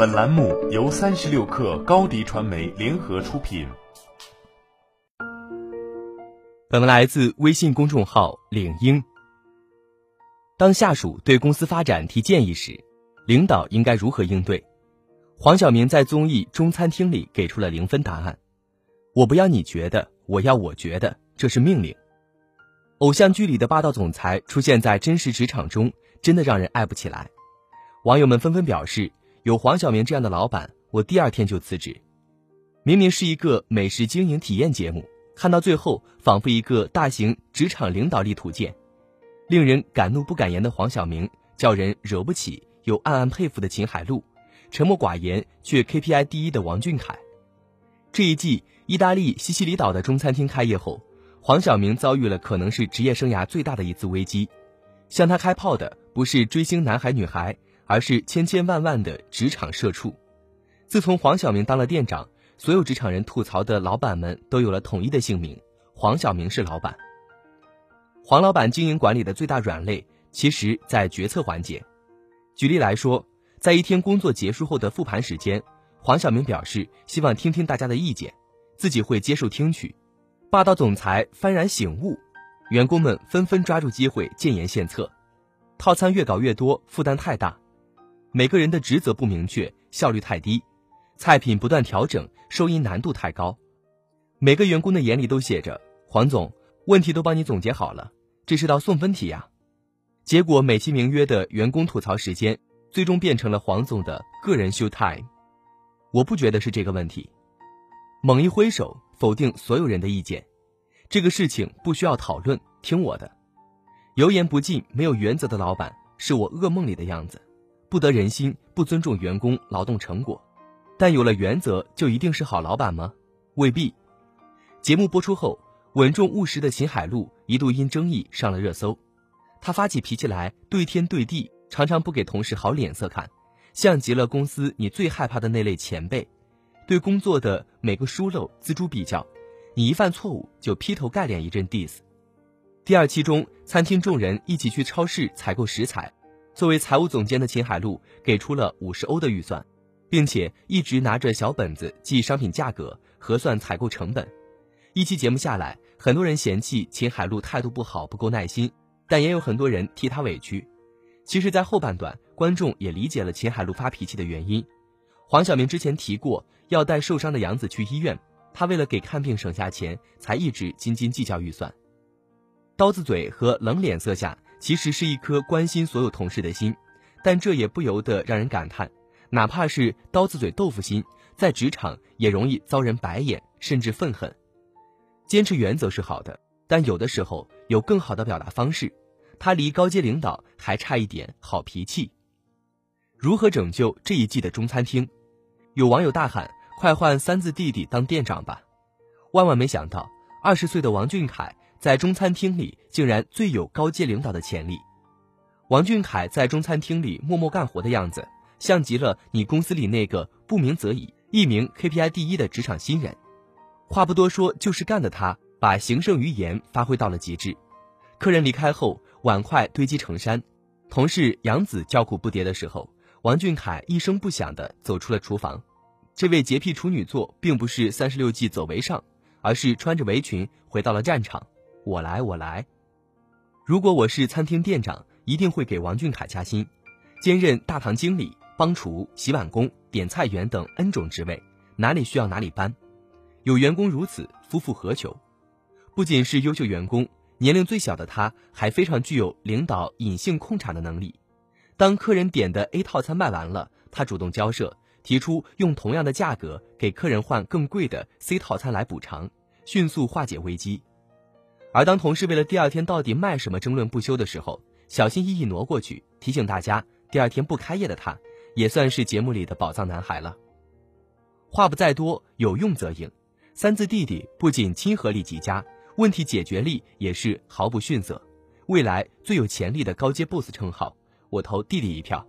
本栏目由三十六氪高低传媒联合出品。本文来自微信公众号领英。当下属对公司发展提建议时，领导应该如何应对？黄晓明在综艺《中餐厅》里给出了零分答案：我不要你觉得，我要我觉得，这是命令。偶像剧里的霸道总裁出现在真实职场中，真的让人爱不起来。网友们纷纷表示，有黄晓明这样的老板，我第二天就辞职。明明是一个美食经营体验节目，看到最后仿佛一个大型职场领导力图鉴。令人敢怒不敢言的黄晓明，叫人惹不起又暗暗佩服的秦海璐，沉默寡言却 KPI 第一的王俊凯。这一季，意大利西西里岛的中餐厅开业后，黄晓明遭遇了可能是职业生涯最大的一次危机。向他开炮的不是追星男孩女孩，而是千千万万的职场社畜。自从黄晓明当了店长，所有职场人吐槽的老板们都有了统一的姓名：黄晓明是老板。黄老板经营管理的最大软肋，其实在决策环节。举例来说，在一天工作结束后的复盘时间，黄晓明表示希望听听大家的意见，自己会接受听取。霸道总裁幡然醒悟，员工们纷纷抓住机会建言献策。套餐越搞越多，负担太大，每个人的职责不明确，效率太低，菜品不断调整，收银难度太高。每个员工的眼里都写着黄总。问题都帮你总结好了，这是道送分题呀。结果美其名曰的员工吐槽时间，最终变成了黄总的个人秀 time。我不觉得是这个问题。猛一挥手，否定所有人的意见。这个事情不需要讨论，听我的。油盐不进、没有原则的老板，是我噩梦里的样子。不得人心，不尊重员工劳动成果。但有了原则，就一定是好老板吗？未必。节目播出后。稳重务实的秦海璐一度因争议上了热搜，他发起脾气来对天对地，常常不给同事好脸色看，像极了公司你最害怕的那类前辈，对工作的每个疏漏锱铢必较，你一犯错误就劈头盖脸一阵 diss。第二期中，餐厅众人一起去超市采购食材，作为财务总监的秦海璐给出了五十欧的预算，并且一直拿着小本子记商品价格，核算采购成本。一期节目下来，很多人嫌弃秦海璐态度不好，不够耐心，但也有很多人替他委屈。其实，在后半段，观众也理解了秦海璐发脾气的原因。黄晓明之前提过要带受伤的杨子去医院，他为了给看病省下钱，才一直斤斤计较预算。刀子嘴和冷脸色下，其实是一颗关心所有同事的心，但这也不由得让人感叹，哪怕是刀子嘴豆腐心，在职场也容易遭人白眼，甚至愤恨。坚持原则是好的，但有的时候有更好的表达方式。他离高阶领导还差一点好脾气。如何拯救这一季的中餐厅？有网友大喊：“快换三字弟弟当店长吧！”万万没想到，二十岁的王俊凯在中餐厅里竟然最有高阶领导的潜力。王俊凯在中餐厅里默默干活的样子，像极了你公司里那个不鸣则已、一名 KPI 第一的职场新人。话不多说，就是干的他，把行胜于言发挥到了极致。客人离开后，碗筷堆积成山；同事杨子叫苦不迭的时候，王俊凯一声不响地走出了厨房。这位洁癖处女座并不是三十六计走为上，而是穿着围裙回到了战场。我来，我来。如果我是餐厅店长，一定会给王俊凯加薪，兼任大堂经理、帮厨、洗碗工、点菜员等 N 种职位，哪里需要哪里搬。有员工如此，夫复何求？不仅是优秀员工，年龄最小的他还非常具有领导隐性控场的能力。当客人点的 A 套餐卖完了，他主动交涉，提出用同样的价格给客人换更贵的 C 套餐来补偿，迅速化解危机。而当同事为了第二天到底卖什么争论不休的时候，小心翼翼挪过去提醒大家，第二天不开业的他，也算是节目里的宝藏男孩了。话不在多，有用则应。三字弟弟不仅亲和力极佳，问题解决力也是毫不逊色，未来最有潜力的高阶 boss 称号，我投弟弟一票。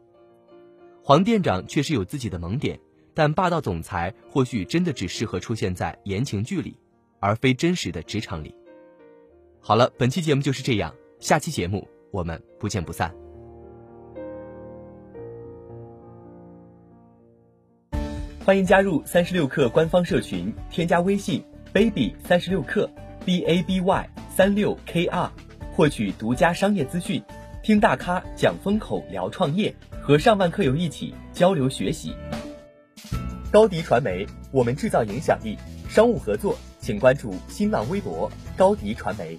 黄店长确实有自己的萌点，但霸道总裁或许真的只适合出现在言情剧里，而非真实的职场里。好了，本期节目就是这样，下期节目我们不见不散。欢迎加入三十六课官方社群，添加微信 baby 三十六课 b a b y 三六 k r，获取独家商业资讯，听大咖讲风口，聊创业，和上万课友一起交流学习。高迪传媒，我们制造影响力。商务合作，请关注新浪微博高迪传媒。